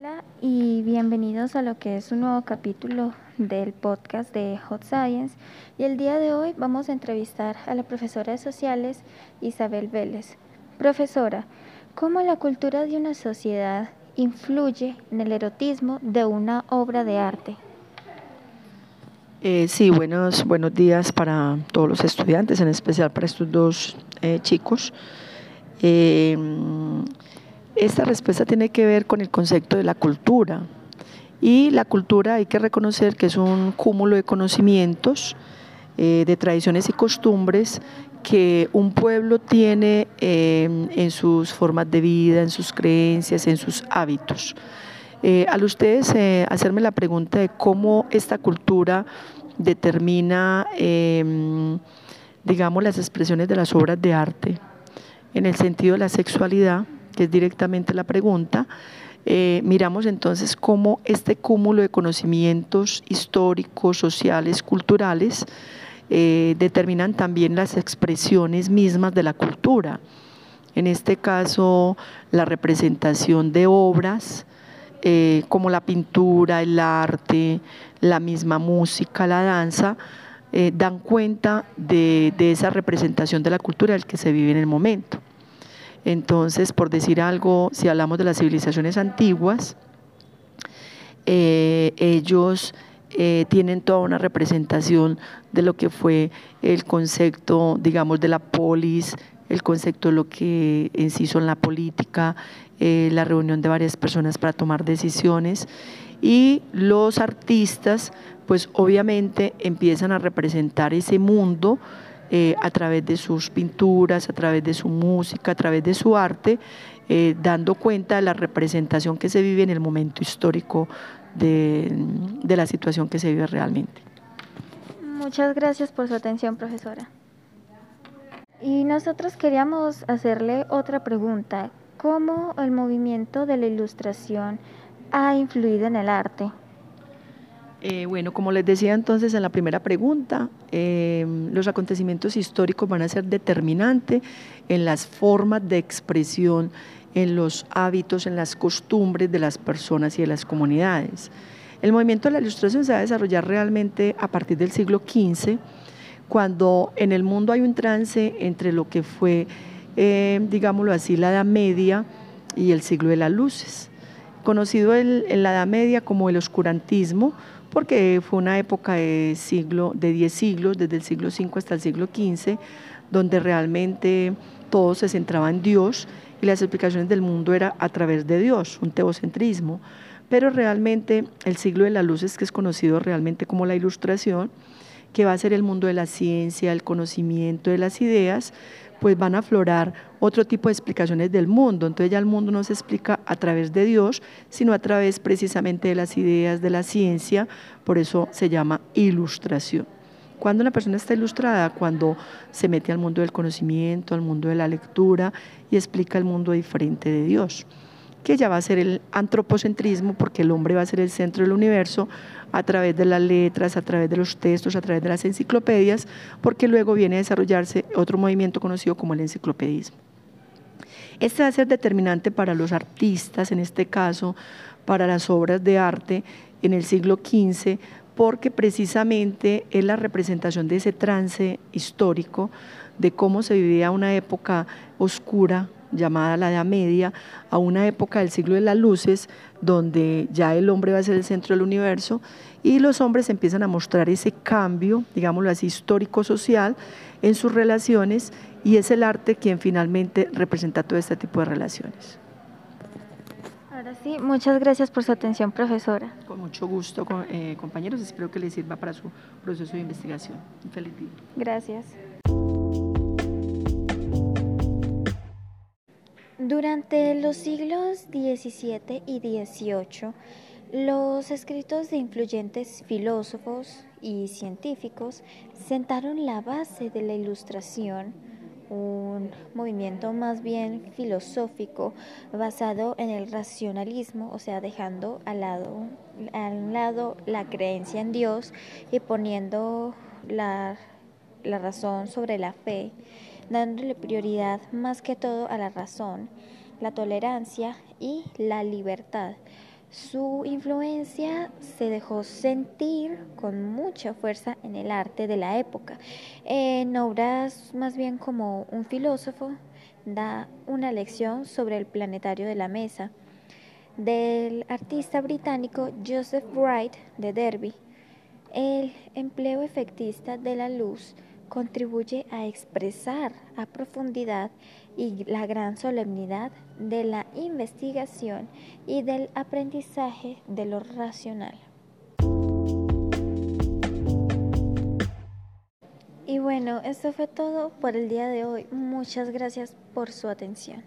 Hola y bienvenidos a lo que es un nuevo capítulo del podcast de Hot Science. Y el día de hoy vamos a entrevistar a la profesora de sociales Isabel Vélez. Profesora, ¿cómo la cultura de una sociedad influye en el erotismo de una obra de arte? Eh, sí, buenos, buenos días para todos los estudiantes, en especial para estos dos eh, chicos. Eh, esta respuesta tiene que ver con el concepto de la cultura. Y la cultura hay que reconocer que es un cúmulo de conocimientos, de tradiciones y costumbres que un pueblo tiene en sus formas de vida, en sus creencias, en sus hábitos. al ustedes hacerme la pregunta de cómo esta cultura determina, em, digamos, las expresiones de las obras de arte en el sentido de la sexualidad, que es directamente la pregunta, eh, miramos entonces cómo este cúmulo de conocimientos históricos, sociales, culturales, eh, determinan también las expresiones mismas de la cultura. En este caso, la representación de obras, eh, como la pintura, el arte, la misma música, la danza, dan cuenta de, esa representación de la cultura del que se vive en el momento. Entonces, por decir algo, si hablamos de las civilizaciones antiguas, eh, ellos tienen toda una representación de lo que fue el concepto, digamos, de la polis, el concepto de lo que en sí son la política, eh, la reunión de varias personas para tomar decisiones. Y los artistas pues obviamente empiezan a representar ese mundo eh, a través de sus pinturas, a través de su música, a través de su arte, eh, dando cuenta de la representación que se vive en el momento histórico de, de la situación que se vive realmente. Muchas gracias por su atención, profesora. Y nosotros queríamos hacerle otra pregunta cómo el movimiento de la ilustración ha influido en el arte. Eh, bueno, como les decía entonces en la primera pregunta, em, los acontecimientos históricos van a ser determinantes en las formas de expresión, en los hábitos, en las costumbres de las personas y de las comunidades. El movimiento de la ilustración se va a desarrollar realmente a partir del siglo XV, cuando en el mundo hay un trance entre lo que fue eh, digámoslo así, la Edad Media y el siglo de las luces, conocido en la Edad Media como el oscurantismo, porque fue una época de siglo, de 10 siglos, desde el siglo V hasta el siglo XV, donde realmente todo se centraba en Dios y las explicaciones del mundo era a través de Dios, un teocentrismo. Pero realmente el siglo de las luces, que es conocido realmente como la ilustración, que va a ser el mundo de la ciencia, el conocimiento de las ideas, pues van a aflorar otro tipo de explicaciones del mundo. Entonces ya el mundo no se explica a través de Dios, sino a través precisamente de las ideas de la ciencia, por eso se llama ilustración. Cuando una persona está ilustrada, cuando se mete al mundo del conocimiento, al mundo de la lectura y explica el mundo diferente de Dios que ya va a ser el antropocentrismo, porque el hombre va a ser el centro del universo a través de las letras, a través de los textos, a través de las enciclopedias, porque luego viene a desarrollarse otro movimiento conocido como el enciclopedismo. Este va a ser determinante para los artistas, en este caso, para las obras de arte en el siglo XV, porque precisamente es la representación de ese trance histórico, de cómo se vivía una época oscura, llamada la Edad Media, a una época del siglo de las luces, donde ya el hombre va a ser el centro del universo y los hombres empiezan a mostrar ese cambio, digámoslo así, histórico-social en sus relaciones y es el arte quien finalmente representa todo este tipo de relaciones. Ahora sí, muchas gracias por su atención, profesora. Con mucho gusto, eh, compañeros. Espero que les sirva para su proceso de investigación. Un feliz día. Gracias. Durante los siglos XVII y XVIII, los escritos de influyentes filósofos y científicos sentaron la base de la Ilustración, un movimiento más bien filosófico basado en el racionalismo, o sea, dejando al lado, al lado la creencia en Dios y poniendo la, la razón sobre la fe dándole prioridad más que todo a la razón, la tolerancia y la libertad. Su influencia se dejó sentir con mucha fuerza en el arte de la época. En obras más bien como un filósofo da una lección sobre el planetario de la mesa del artista británico Joseph Wright de Derby. El empleo efectista de la luz contribuye a expresar a profundidad y la gran solemnidad de la investigación y del aprendizaje de lo racional. Y bueno, esto fue todo por el día de hoy. Muchas gracias por su atención.